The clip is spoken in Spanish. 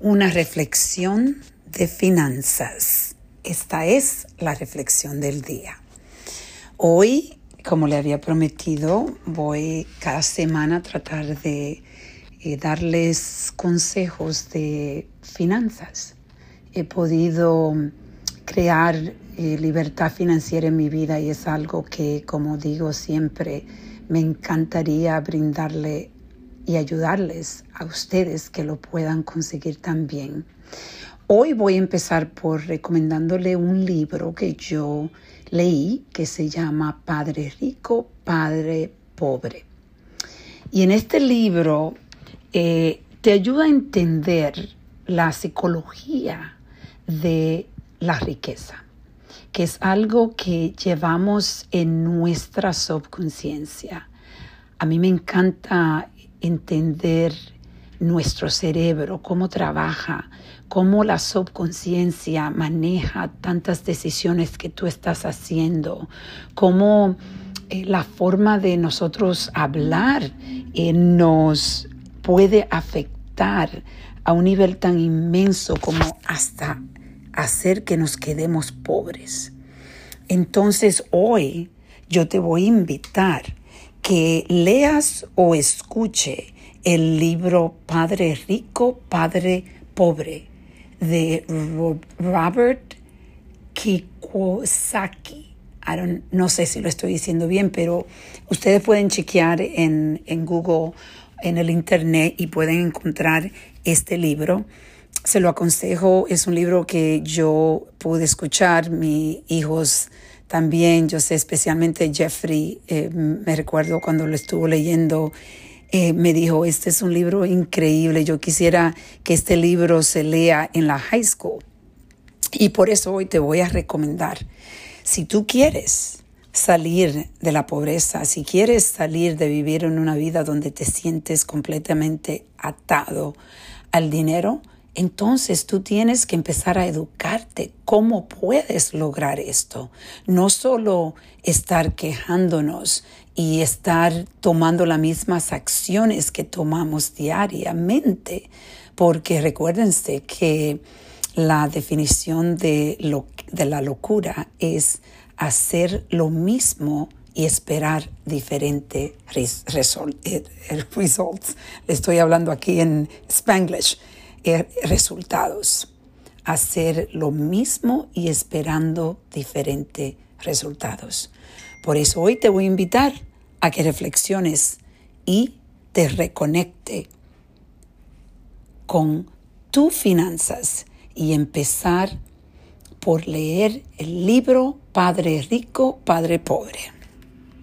una reflexión de finanzas. Esta es la reflexión del día. Hoy, como le había prometido, voy cada semana a tratar de eh, darles consejos de finanzas. He podido crear eh, libertad financiera en mi vida y es algo que, como digo siempre, me encantaría brindarle y ayudarles a ustedes que lo puedan conseguir también. Hoy voy a empezar por recomendándole un libro que yo leí que se llama Padre Rico, Padre Pobre. Y en este libro eh, te ayuda a entender la psicología de la riqueza, que es algo que llevamos en nuestra subconsciencia. A mí me encanta entender nuestro cerebro, cómo trabaja, cómo la subconsciencia maneja tantas decisiones que tú estás haciendo, cómo eh, la forma de nosotros hablar eh, nos puede afectar a un nivel tan inmenso como hasta hacer que nos quedemos pobres. Entonces hoy yo te voy a invitar que leas o escuche el libro Padre Rico, Padre Pobre de Robert Kiyosaki. no sé si lo estoy diciendo bien, pero ustedes pueden chequear en, en Google, en el Internet y pueden encontrar este libro. Se lo aconsejo, es un libro que yo pude escuchar, mis hijos también, yo sé especialmente Jeffrey, eh, me recuerdo cuando lo estuvo leyendo, eh, me dijo, este es un libro increíble, yo quisiera que este libro se lea en la high school. Y por eso hoy te voy a recomendar, si tú quieres salir de la pobreza, si quieres salir de vivir en una vida donde te sientes completamente atado al dinero, entonces tú tienes que empezar a educarte cómo puedes lograr esto. No solo estar quejándonos y estar tomando las mismas acciones que tomamos diariamente, porque recuérdense que la definición de, la locura es hacer lo mismo y esperar diferente eh, results. Le estoy hablando aquí en Spanglish. Er, resultados. Hacer lo mismo y esperando diferentes resultados. Por eso hoy te voy a invitar a que reflexiones y te reconecte con tus finanzas y empezar por leer el libro Padre Rico, Padre Pobre.